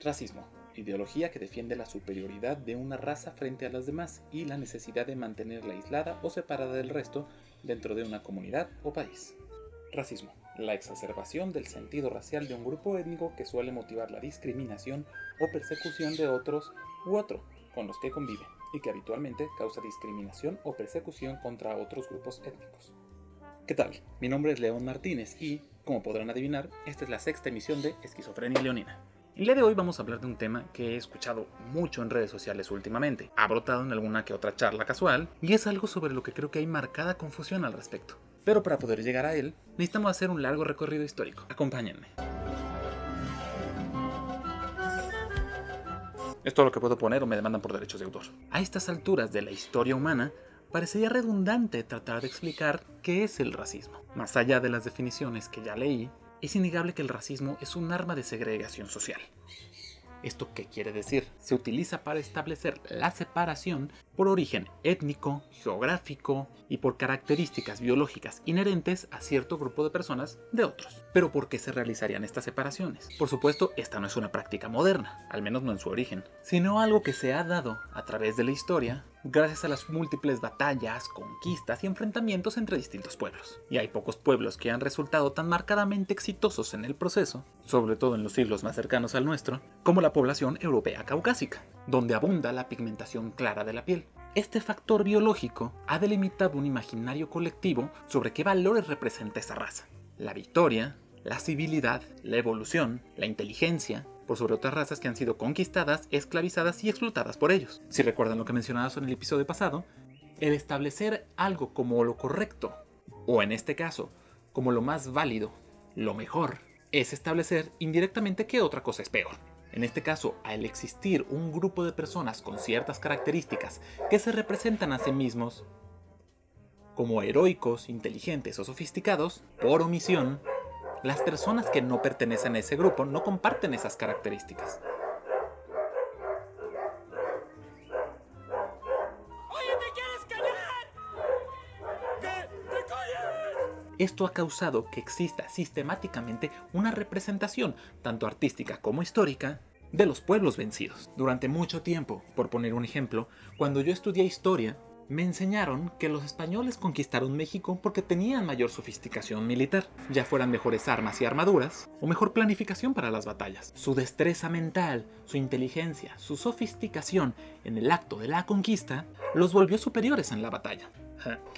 Racismo. Ideología que defiende la superioridad de una raza frente a las demás y la necesidad de mantenerla aislada o separada del resto dentro de una comunidad o país. Racismo. La exacerbación del sentido racial de un grupo étnico que suele motivar la discriminación o persecución de otros u otro con los que convive y que habitualmente causa discriminación o persecución contra otros grupos étnicos. ¿Qué tal? Mi nombre es León Martínez y, como podrán adivinar, esta es la sexta emisión de Esquizofrenia Leonina. El día de hoy vamos a hablar de un tema que he escuchado mucho en redes sociales últimamente. Ha brotado en alguna que otra charla casual y es algo sobre lo que creo que hay marcada confusión al respecto. Pero para poder llegar a él, necesitamos hacer un largo recorrido histórico. Acompáñenme. Es lo que puedo poner o me demandan por derechos de autor. A estas alturas de la historia humana, parecería redundante tratar de explicar qué es el racismo. Más allá de las definiciones que ya leí, es innegable que el racismo es un arma de segregación social. ¿Esto qué quiere decir? Se utiliza para establecer la separación por origen étnico, geográfico y por características biológicas inherentes a cierto grupo de personas de otros. Pero ¿por qué se realizarían estas separaciones? Por supuesto, esta no es una práctica moderna, al menos no en su origen, sino algo que se ha dado a través de la historia gracias a las múltiples batallas, conquistas y enfrentamientos entre distintos pueblos. Y hay pocos pueblos que han resultado tan marcadamente exitosos en el proceso, sobre todo en los siglos más cercanos al nuestro, como la población europea caucásica, donde abunda la pigmentación clara de la piel. Este factor biológico ha delimitado un imaginario colectivo sobre qué valores representa esa raza. La victoria, la civilidad, la evolución, la inteligencia, por sobre otras razas que han sido conquistadas, esclavizadas y explotadas por ellos. Si recuerdan lo que mencionaba en el episodio pasado, el establecer algo como lo correcto, o en este caso, como lo más válido, lo mejor, es establecer indirectamente que otra cosa es peor. En este caso, al existir un grupo de personas con ciertas características que se representan a sí mismos como heroicos, inteligentes o sofisticados, por omisión, las personas que no pertenecen a ese grupo no comparten esas características. Esto ha causado que exista sistemáticamente una representación, tanto artística como histórica, de los pueblos vencidos. Durante mucho tiempo, por poner un ejemplo, cuando yo estudié historia, me enseñaron que los españoles conquistaron México porque tenían mayor sofisticación militar, ya fueran mejores armas y armaduras o mejor planificación para las batallas. Su destreza mental, su inteligencia, su sofisticación en el acto de la conquista los volvió superiores en la batalla.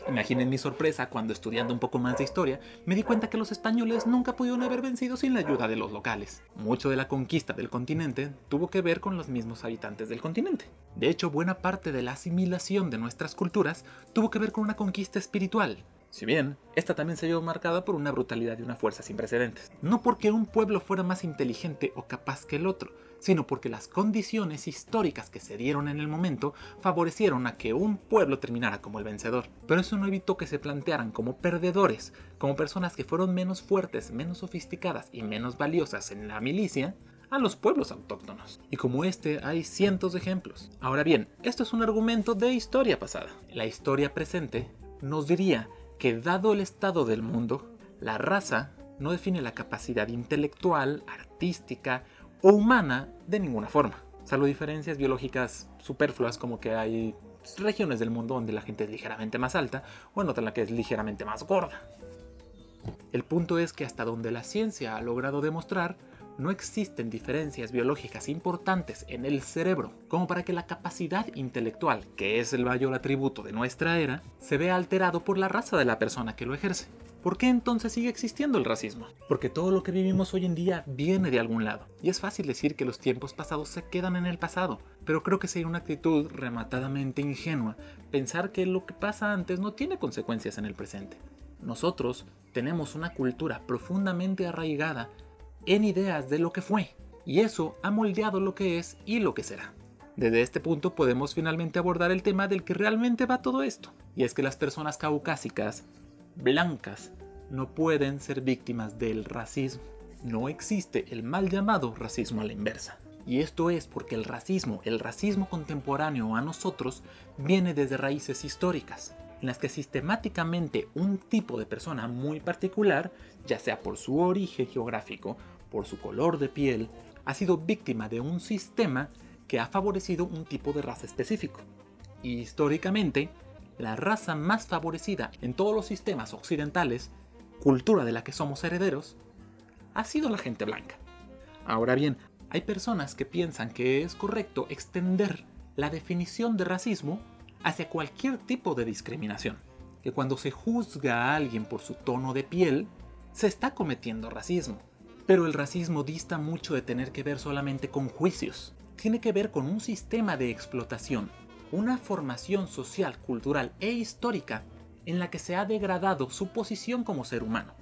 Imaginen mi sorpresa cuando estudiando un poco más de historia me di cuenta que los españoles nunca pudieron haber vencido sin la ayuda de los locales. Mucho de la conquista del continente tuvo que ver con los mismos habitantes del continente. De hecho, buena parte de la asimilación de nuestras culturas tuvo que ver con una conquista espiritual, si bien, esta también se vio marcada por una brutalidad y una fuerza sin precedentes. No porque un pueblo fuera más inteligente o capaz que el otro, sino porque las condiciones históricas que se dieron en el momento favorecieron a que un pueblo terminara como el vencedor. Pero eso no evitó que se plantearan como perdedores, como personas que fueron menos fuertes, menos sofisticadas y menos valiosas en la milicia, a los pueblos autóctonos. Y como este hay cientos de ejemplos. Ahora bien, esto es un argumento de historia pasada. La historia presente nos diría que dado el estado del mundo, la raza no define la capacidad intelectual, artística o humana de ninguna forma, salvo diferencias biológicas superfluas como que hay regiones del mundo donde la gente es ligeramente más alta o en otra en la que es ligeramente más gorda. El punto es que hasta donde la ciencia ha logrado demostrar, no existen diferencias biológicas importantes en el cerebro como para que la capacidad intelectual, que es el mayor atributo de nuestra era, se vea alterado por la raza de la persona que lo ejerce. ¿Por qué entonces sigue existiendo el racismo? Porque todo lo que vivimos hoy en día viene de algún lado. Y es fácil decir que los tiempos pasados se quedan en el pasado, pero creo que sería una actitud rematadamente ingenua pensar que lo que pasa antes no tiene consecuencias en el presente. Nosotros tenemos una cultura profundamente arraigada en ideas de lo que fue, y eso ha moldeado lo que es y lo que será. Desde este punto podemos finalmente abordar el tema del que realmente va todo esto, y es que las personas caucásicas, blancas, no pueden ser víctimas del racismo. No existe el mal llamado racismo a la inversa. Y esto es porque el racismo, el racismo contemporáneo a nosotros, viene desde raíces históricas, en las que sistemáticamente un tipo de persona muy particular, ya sea por su origen geográfico, por su color de piel, ha sido víctima de un sistema que ha favorecido un tipo de raza específico. Y históricamente, la raza más favorecida en todos los sistemas occidentales, cultura de la que somos herederos, ha sido la gente blanca. Ahora bien, hay personas que piensan que es correcto extender la definición de racismo hacia cualquier tipo de discriminación. Que cuando se juzga a alguien por su tono de piel, se está cometiendo racismo. Pero el racismo dista mucho de tener que ver solamente con juicios. Tiene que ver con un sistema de explotación, una formación social, cultural e histórica en la que se ha degradado su posición como ser humano,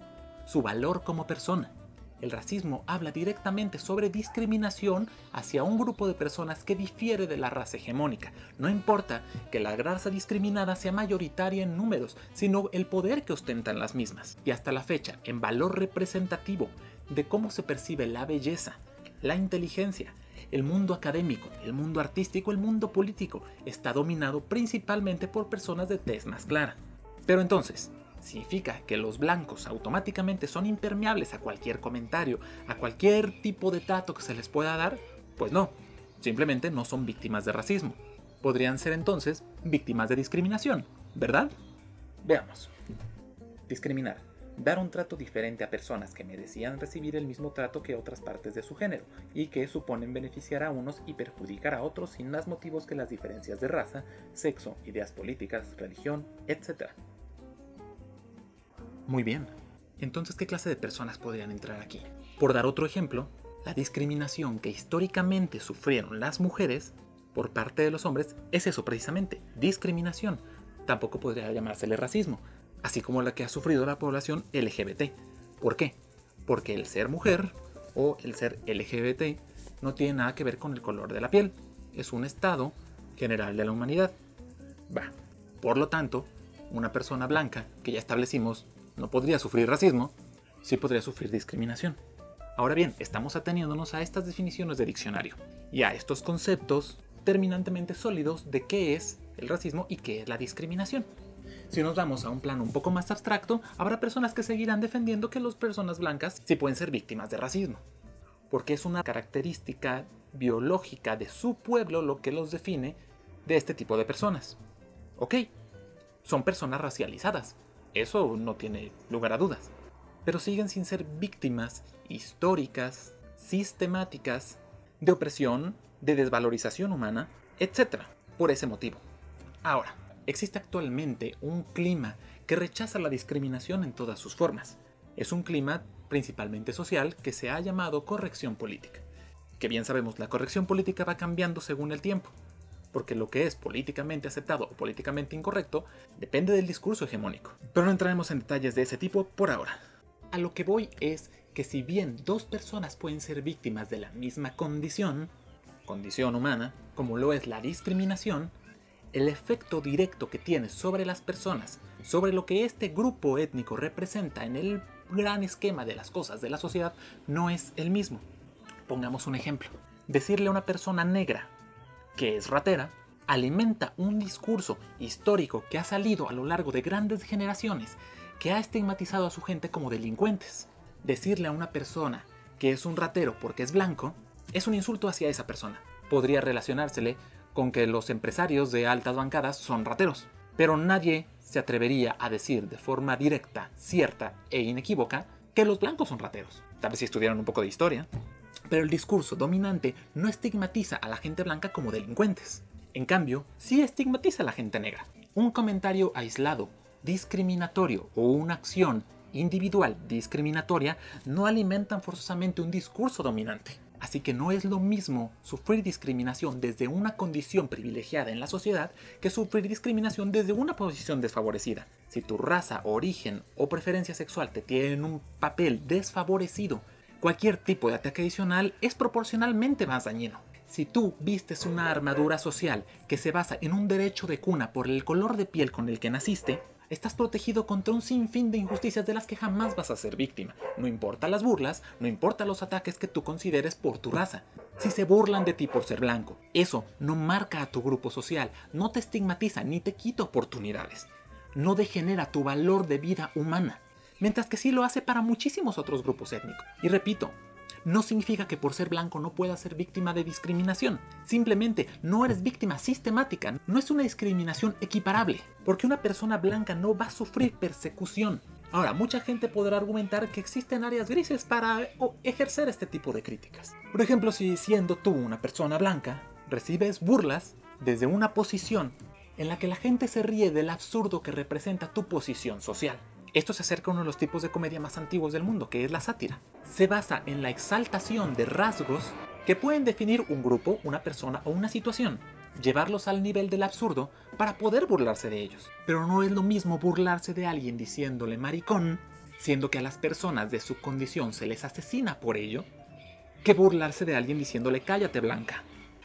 su valor como persona, el racismo habla directamente sobre discriminación hacia un grupo de personas que difiere de la raza hegemónica. No importa que la raza discriminada sea mayoritaria en números, sino el poder que ostentan las mismas. Y hasta la fecha, en valor representativo de cómo se percibe la belleza, la inteligencia, el mundo académico, el mundo artístico, el mundo político, está dominado principalmente por personas de tez más clara. Pero entonces, significa que los blancos automáticamente son impermeables a cualquier comentario, a cualquier tipo de trato que se les pueda dar? Pues no, simplemente no son víctimas de racismo. Podrían ser entonces víctimas de discriminación, ¿verdad? Veamos. Discriminar. Dar un trato diferente a personas que merecían recibir el mismo trato que otras partes de su género y que suponen beneficiar a unos y perjudicar a otros sin más motivos que las diferencias de raza, sexo, ideas políticas, religión, etc. Muy bien. Entonces, ¿qué clase de personas podrían entrar aquí? Por dar otro ejemplo, la discriminación que históricamente sufrieron las mujeres por parte de los hombres es eso precisamente, discriminación. Tampoco podría llamársele racismo, así como la que ha sufrido la población LGBT. ¿Por qué? Porque el ser mujer o el ser LGBT no tiene nada que ver con el color de la piel, es un estado general de la humanidad. Va. Por lo tanto, una persona blanca, que ya establecimos no podría sufrir racismo, sí podría sufrir discriminación. Ahora bien, estamos ateniéndonos a estas definiciones de diccionario y a estos conceptos terminantemente sólidos de qué es el racismo y qué es la discriminación. Si nos vamos a un plano un poco más abstracto, habrá personas que seguirán defendiendo que las personas blancas sí pueden ser víctimas de racismo, porque es una característica biológica de su pueblo lo que los define de este tipo de personas. Ok, son personas racializadas, eso no tiene lugar a dudas. Pero siguen sin ser víctimas históricas, sistemáticas, de opresión, de desvalorización humana, etc. Por ese motivo. Ahora, existe actualmente un clima que rechaza la discriminación en todas sus formas. Es un clima principalmente social que se ha llamado corrección política. Que bien sabemos, la corrección política va cambiando según el tiempo porque lo que es políticamente aceptado o políticamente incorrecto depende del discurso hegemónico. Pero no entraremos en detalles de ese tipo por ahora. A lo que voy es que si bien dos personas pueden ser víctimas de la misma condición, condición humana, como lo es la discriminación, el efecto directo que tiene sobre las personas, sobre lo que este grupo étnico representa en el gran esquema de las cosas de la sociedad, no es el mismo. Pongamos un ejemplo. Decirle a una persona negra que es ratera, alimenta un discurso histórico que ha salido a lo largo de grandes generaciones que ha estigmatizado a su gente como delincuentes. Decirle a una persona que es un ratero porque es blanco es un insulto hacia esa persona. Podría relacionársele con que los empresarios de altas bancadas son rateros, pero nadie se atrevería a decir de forma directa, cierta e inequívoca que los blancos son rateros. Tal vez si estudiaron un poco de historia, pero el discurso dominante no estigmatiza a la gente blanca como delincuentes. En cambio, sí estigmatiza a la gente negra. Un comentario aislado, discriminatorio o una acción individual discriminatoria no alimentan forzosamente un discurso dominante. Así que no es lo mismo sufrir discriminación desde una condición privilegiada en la sociedad que sufrir discriminación desde una posición desfavorecida. Si tu raza, origen o preferencia sexual te tienen un papel desfavorecido cualquier tipo de ataque adicional es proporcionalmente más dañino. Si tú vistes una armadura social que se basa en un derecho de cuna por el color de piel con el que naciste, estás protegido contra un sinfín de injusticias de las que jamás vas a ser víctima. No importa las burlas, no importa los ataques que tú consideres por tu raza. Si se burlan de ti por ser blanco, eso no marca a tu grupo social, no te estigmatiza ni te quita oportunidades. No degenera tu valor de vida humana mientras que sí lo hace para muchísimos otros grupos étnicos. Y repito, no significa que por ser blanco no puedas ser víctima de discriminación. Simplemente no eres víctima sistemática, no es una discriminación equiparable, porque una persona blanca no va a sufrir persecución. Ahora, mucha gente podrá argumentar que existen áreas grises para ejercer este tipo de críticas. Por ejemplo, si siendo tú una persona blanca, recibes burlas desde una posición en la que la gente se ríe del absurdo que representa tu posición social. Esto se acerca a uno de los tipos de comedia más antiguos del mundo, que es la sátira. Se basa en la exaltación de rasgos que pueden definir un grupo, una persona o una situación, llevarlos al nivel del absurdo para poder burlarse de ellos. Pero no es lo mismo burlarse de alguien diciéndole maricón, siendo que a las personas de su condición se les asesina por ello, que burlarse de alguien diciéndole cállate blanca.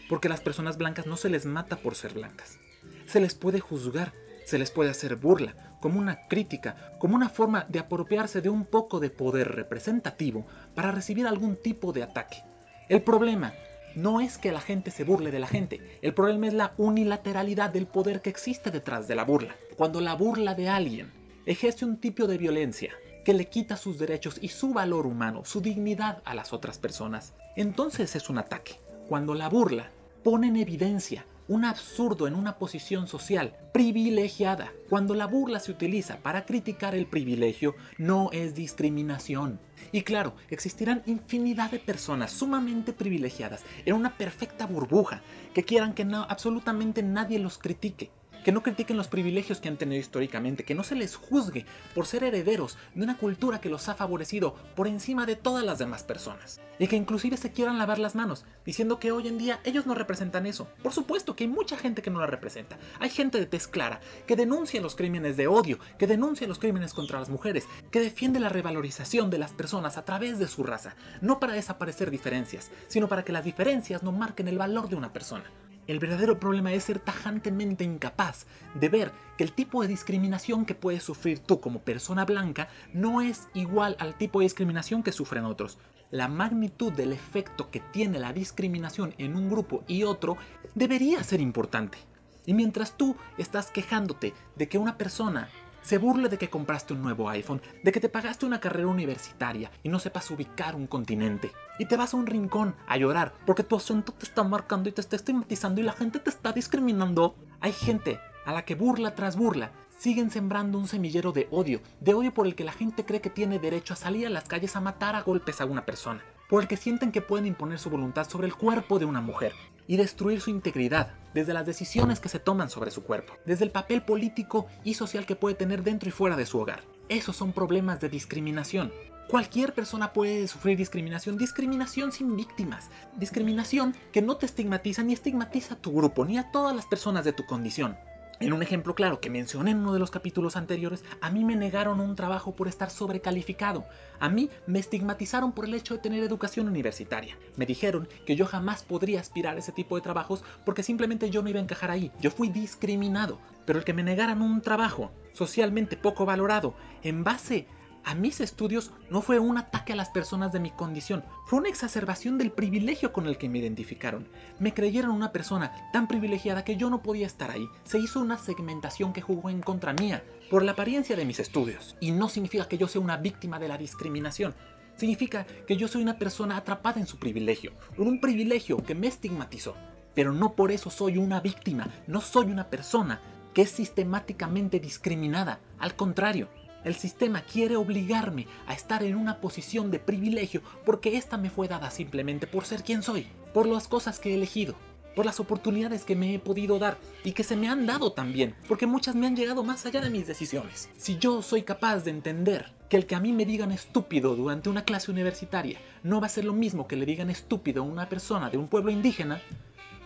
Porque a las personas blancas no se les mata por ser blancas. Se les puede juzgar, se les puede hacer burla, como una crítica, como una forma de apropiarse de un poco de poder representativo para recibir algún tipo de ataque. El problema no es que la gente se burle de la gente, el problema es la unilateralidad del poder que existe detrás de la burla. Cuando la burla de alguien ejerce un tipo de violencia que le quita sus derechos y su valor humano, su dignidad a las otras personas, entonces es un ataque. Cuando la burla pone en evidencia un absurdo en una posición social privilegiada. Cuando la burla se utiliza para criticar el privilegio, no es discriminación. Y claro, existirán infinidad de personas sumamente privilegiadas en una perfecta burbuja que quieran que no, absolutamente nadie los critique que no critiquen los privilegios que han tenido históricamente, que no se les juzgue por ser herederos de una cultura que los ha favorecido por encima de todas las demás personas. Y que inclusive se quieran lavar las manos, diciendo que hoy en día ellos no representan eso. Por supuesto que hay mucha gente que no la representa. Hay gente de tez clara, que denuncia los crímenes de odio, que denuncia los crímenes contra las mujeres, que defiende la revalorización de las personas a través de su raza, no para desaparecer diferencias, sino para que las diferencias no marquen el valor de una persona. El verdadero problema es ser tajantemente incapaz de ver que el tipo de discriminación que puedes sufrir tú como persona blanca no es igual al tipo de discriminación que sufren otros. La magnitud del efecto que tiene la discriminación en un grupo y otro debería ser importante. Y mientras tú estás quejándote de que una persona se burle de que compraste un nuevo iPhone, de que te pagaste una carrera universitaria y no sepas ubicar un continente. Y te vas a un rincón a llorar porque tu acento te está marcando y te está estigmatizando y la gente te está discriminando. Hay gente a la que burla tras burla siguen sembrando un semillero de odio, de odio por el que la gente cree que tiene derecho a salir a las calles a matar a golpes a una persona, por el que sienten que pueden imponer su voluntad sobre el cuerpo de una mujer, y destruir su integridad, desde las decisiones que se toman sobre su cuerpo, desde el papel político y social que puede tener dentro y fuera de su hogar. Esos son problemas de discriminación. Cualquier persona puede sufrir discriminación, discriminación sin víctimas, discriminación que no te estigmatiza ni estigmatiza a tu grupo ni a todas las personas de tu condición. En un ejemplo claro que mencioné en uno de los capítulos anteriores, a mí me negaron un trabajo por estar sobrecalificado. A mí me estigmatizaron por el hecho de tener educación universitaria. Me dijeron que yo jamás podría aspirar a ese tipo de trabajos porque simplemente yo no iba a encajar ahí. Yo fui discriminado. Pero el que me negaran un trabajo socialmente poco valorado en base a mis estudios no fue un ataque a las personas de mi condición, fue una exacerbación del privilegio con el que me identificaron. Me creyeron una persona tan privilegiada que yo no podía estar ahí. Se hizo una segmentación que jugó en contra mía por la apariencia de mis estudios. Y no significa que yo sea una víctima de la discriminación. Significa que yo soy una persona atrapada en su privilegio, en un privilegio que me estigmatizó. Pero no por eso soy una víctima, no soy una persona que es sistemáticamente discriminada. Al contrario, el sistema quiere obligarme a estar en una posición de privilegio porque esta me fue dada simplemente por ser quien soy, por las cosas que he elegido, por las oportunidades que me he podido dar y que se me han dado también, porque muchas me han llegado más allá de mis decisiones. Si yo soy capaz de entender que el que a mí me digan estúpido durante una clase universitaria no va a ser lo mismo que le digan estúpido a una persona de un pueblo indígena,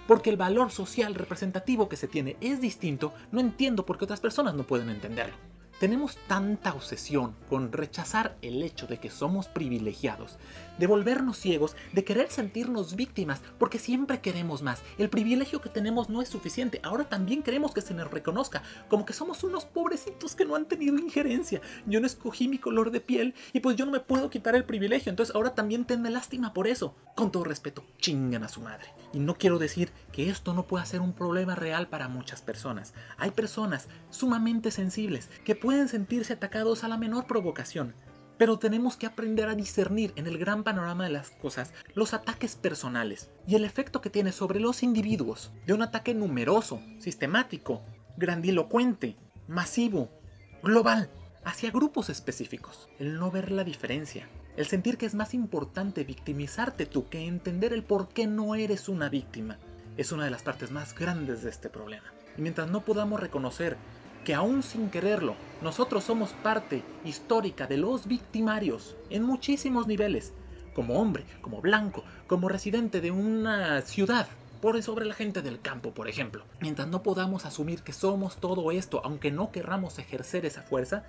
porque el valor social representativo que se tiene es distinto, no entiendo por qué otras personas no pueden entenderlo. Tenemos tanta obsesión con rechazar el hecho de que somos privilegiados, de volvernos ciegos, de querer sentirnos víctimas, porque siempre queremos más. El privilegio que tenemos no es suficiente, ahora también queremos que se nos reconozca, como que somos unos pobrecitos que no han tenido injerencia. Yo no escogí mi color de piel y pues yo no me puedo quitar el privilegio, entonces ahora también tenme lástima por eso. Con todo respeto, chingan a su madre. Y no quiero decir que esto no pueda ser un problema real para muchas personas. Hay personas sumamente sensibles que pueden sentirse atacados a la menor provocación. Pero tenemos que aprender a discernir en el gran panorama de las cosas los ataques personales y el efecto que tiene sobre los individuos de un ataque numeroso, sistemático, grandilocuente, masivo, global, hacia grupos específicos. El no ver la diferencia, el sentir que es más importante victimizarte tú que entender el por qué no eres una víctima, es una de las partes más grandes de este problema. Y mientras no podamos reconocer que aún sin quererlo, nosotros somos parte histórica de los victimarios en muchísimos niveles, como hombre, como blanco, como residente de una ciudad, por sobre la gente del campo, por ejemplo. Mientras no podamos asumir que somos todo esto, aunque no querramos ejercer esa fuerza,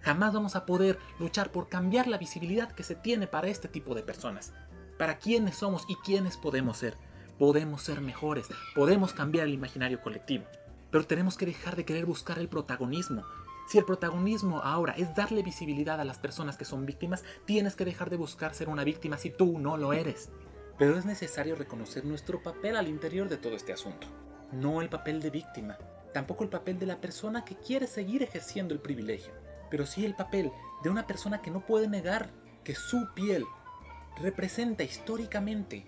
jamás vamos a poder luchar por cambiar la visibilidad que se tiene para este tipo de personas. Para quiénes somos y quiénes podemos ser. Podemos ser mejores, podemos cambiar el imaginario colectivo. Pero tenemos que dejar de querer buscar el protagonismo. Si el protagonismo ahora es darle visibilidad a las personas que son víctimas, tienes que dejar de buscar ser una víctima si tú no lo eres. Pero es necesario reconocer nuestro papel al interior de todo este asunto. No el papel de víctima, tampoco el papel de la persona que quiere seguir ejerciendo el privilegio, pero sí el papel de una persona que no puede negar que su piel representa históricamente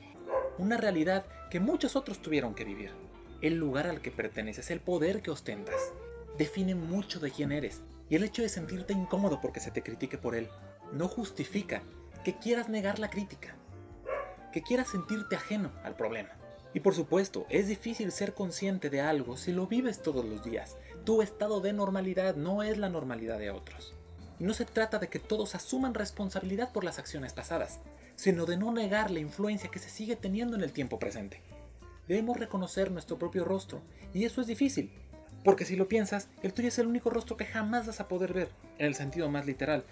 una realidad que muchos otros tuvieron que vivir. El lugar al que perteneces, el poder que ostentas, define mucho de quién eres, y el hecho de sentirte incómodo porque se te critique por él no justifica que quieras negar la crítica que quieras sentirte ajeno al problema. Y por supuesto, es difícil ser consciente de algo si lo vives todos los días. Tu estado de normalidad no es la normalidad de otros. Y no se trata de que todos asuman responsabilidad por las acciones pasadas, sino de no negar la influencia que se sigue teniendo en el tiempo presente. Debemos reconocer nuestro propio rostro, y eso es difícil, porque si lo piensas, el tuyo es el único rostro que jamás vas a poder ver, en el sentido más literal,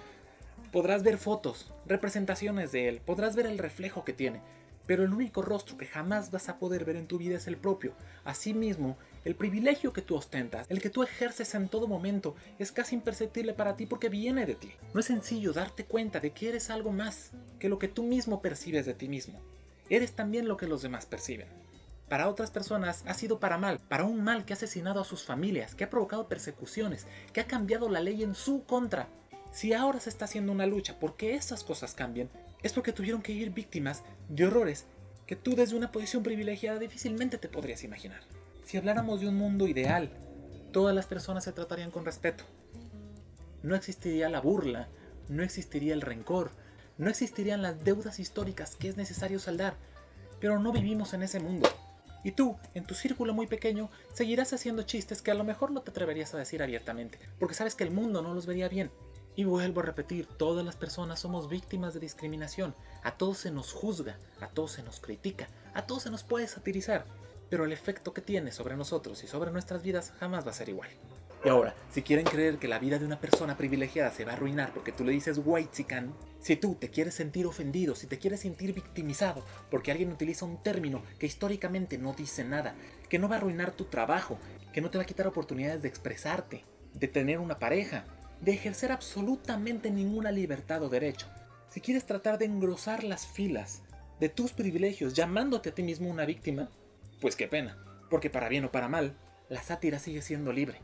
Podrás ver fotos, representaciones de él, podrás ver el reflejo que tiene, pero el único rostro que jamás vas a poder ver en tu vida es el propio. Asimismo, el privilegio que tú ostentas, el que tú ejerces en todo momento, es casi imperceptible para ti porque viene de ti. No es sencillo darte cuenta de que eres algo más que lo que tú mismo percibes de ti mismo. Eres también lo que los demás perciben. Para otras personas ha sido para mal, para un mal que ha asesinado a sus familias, que ha provocado persecuciones, que ha cambiado la ley en su contra, si ahora se está haciendo una lucha porque esas cosas cambien, es porque tuvieron que ir víctimas de horrores que tú desde una posición privilegiada difícilmente te podrías imaginar. Si habláramos de un mundo ideal, todas las personas se tratarían con respeto. No existiría la burla, no existiría el rencor, no existirían las deudas históricas que es necesario saldar, pero no vivimos en ese mundo. Y tú, en tu círculo muy pequeño, seguirás haciendo chistes que a lo mejor no te atreverías a decir abiertamente, porque sabes que el mundo no los vería bien, y vuelvo a repetir, todas las personas somos víctimas de discriminación. A todos se nos juzga, a todos se nos critica, a todos se nos puede satirizar. Pero el efecto que tiene sobre nosotros y sobre nuestras vidas jamás va a ser igual. Y ahora, si quieren creer que la vida de una persona privilegiada se va a arruinar porque tú le dices white chican, si tú te quieres sentir ofendido, si te quieres sentir victimizado porque alguien utiliza un término que históricamente no dice nada, que no va a arruinar tu trabajo, que no te va a quitar oportunidades de expresarte, de tener una pareja, de ejercer absolutamente ninguna libertad o derecho. Si quieres tratar de engrosar las filas de tus privilegios llamándote a ti mismo una víctima, pues qué pena, porque para bien o para mal, la sátira sigue siendo libre.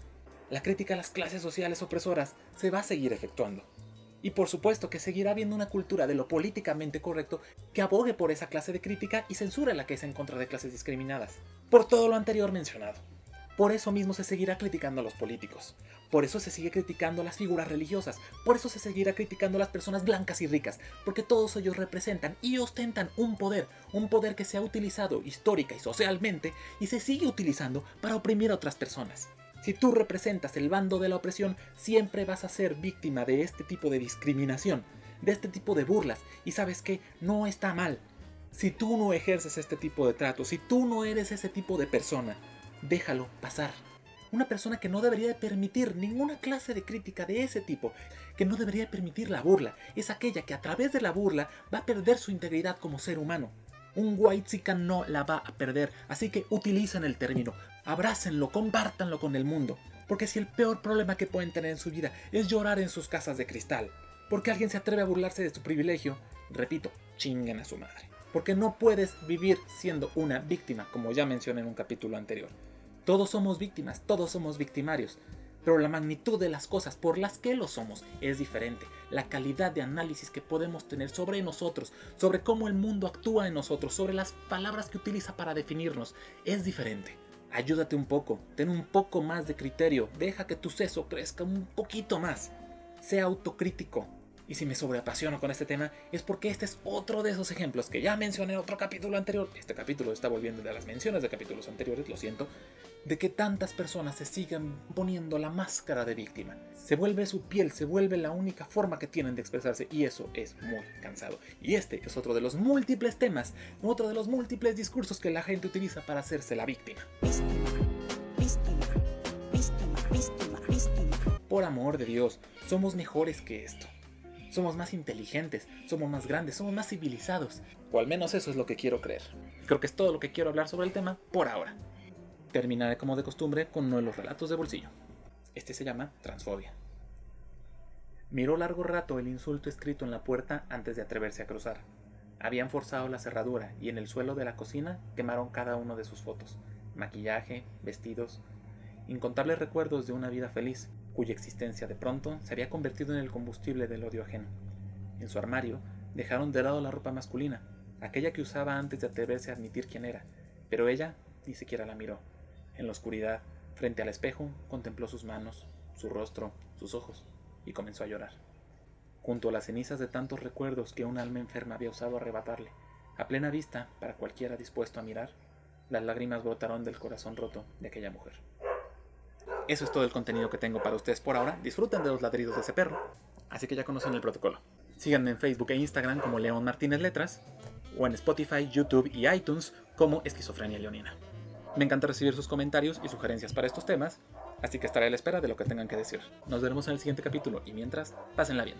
La crítica a las clases sociales opresoras se va a seguir efectuando. Y por supuesto que seguirá habiendo una cultura de lo políticamente correcto que abogue por esa clase de crítica y censure la que es en contra de clases discriminadas. Por todo lo anterior mencionado. Por eso mismo se seguirá criticando a los políticos. Por eso se sigue criticando a las figuras religiosas. Por eso se seguirá criticando a las personas blancas y ricas. Porque todos ellos representan y ostentan un poder. Un poder que se ha utilizado histórica y socialmente y se sigue utilizando para oprimir a otras personas. Si tú representas el bando de la opresión, siempre vas a ser víctima de este tipo de discriminación, de este tipo de burlas. Y sabes que no está mal. Si tú no ejerces este tipo de trato, si tú no eres ese tipo de persona, déjalo pasar. Una persona que no debería de permitir ninguna clase de crítica de ese tipo, que no debería permitir la burla, es aquella que a través de la burla va a perder su integridad como ser humano. Un white no la va a perder, así que utilicen el término, abrácenlo, compártanlo con el mundo. Porque si el peor problema que pueden tener en su vida es llorar en sus casas de cristal, porque alguien se atreve a burlarse de su privilegio, repito, chinguen a su madre. Porque no puedes vivir siendo una víctima, como ya mencioné en un capítulo anterior. Todos somos víctimas, todos somos victimarios. pero la magnitud de las cosas por las que lo somos es diferente. La calidad de análisis que podemos tener sobre nosotros, sobre cómo el mundo actúa en nosotros, sobre las palabras que utiliza para definirnos, es diferente. Ayúdate un poco, ten un poco más de criterio, deja que tu seso crezca un poquito más. Sea autocrítico, y si me sobreapasiono con este tema es porque este es otro de esos ejemplos que ya mencioné en otro capítulo anterior. Este capítulo está volviendo de las menciones de capítulos anteriores, lo siento. De que tantas personas se sigan poniendo la máscara de víctima. Se vuelve su piel, se vuelve la única forma que tienen de expresarse y eso es muy cansado. Y este es otro de los múltiples temas, otro de los múltiples discursos que la gente utiliza para hacerse la víctima. Víctima, víctima, víctima, víctima, víctima. Por amor de Dios, somos mejores que esto. Somos más inteligentes, somos más grandes, somos más civilizados. O al menos eso es lo que quiero creer. Creo que es todo lo que quiero hablar sobre el tema por ahora. Terminaré como de costumbre con uno de los relatos de bolsillo. Este se llama transfobia. Miró largo rato el insulto escrito en la puerta antes de atreverse a cruzar. Habían forzado la cerradura y en el suelo de la cocina quemaron cada uno de sus fotos, maquillaje, vestidos, incontables recuerdos de una vida feliz, cuya existencia de pronto se había convertido en el combustible del odio ajeno. En su armario dejaron de lado la ropa masculina, aquella que usaba antes de atreverse a admitir quién era, pero ella ni siquiera la miró. En la oscuridad, frente al espejo, contempló sus manos, su rostro, sus ojos, y comenzó a llorar. Junto a las cenizas de tantos recuerdos que un alma enferma había usado arrebatarle, a plena vista para cualquiera dispuesto a mirar, las lágrimas brotaron del corazón roto de aquella mujer. Eso es todo el contenido que tengo para ustedes por ahora. Disfruten de los ladridos de ese perro. Así que ya conocen el protocolo. Síganme en Facebook e Instagram como León Martínez Letras o en Spotify, YouTube y iTunes como Esquizofrenia Leonina. Me encanta recibir sus comentarios y sugerencias para estos temas, así que estaré a la espera de lo que tengan que decir. Nos veremos en el siguiente capítulo y mientras, pásenla bien.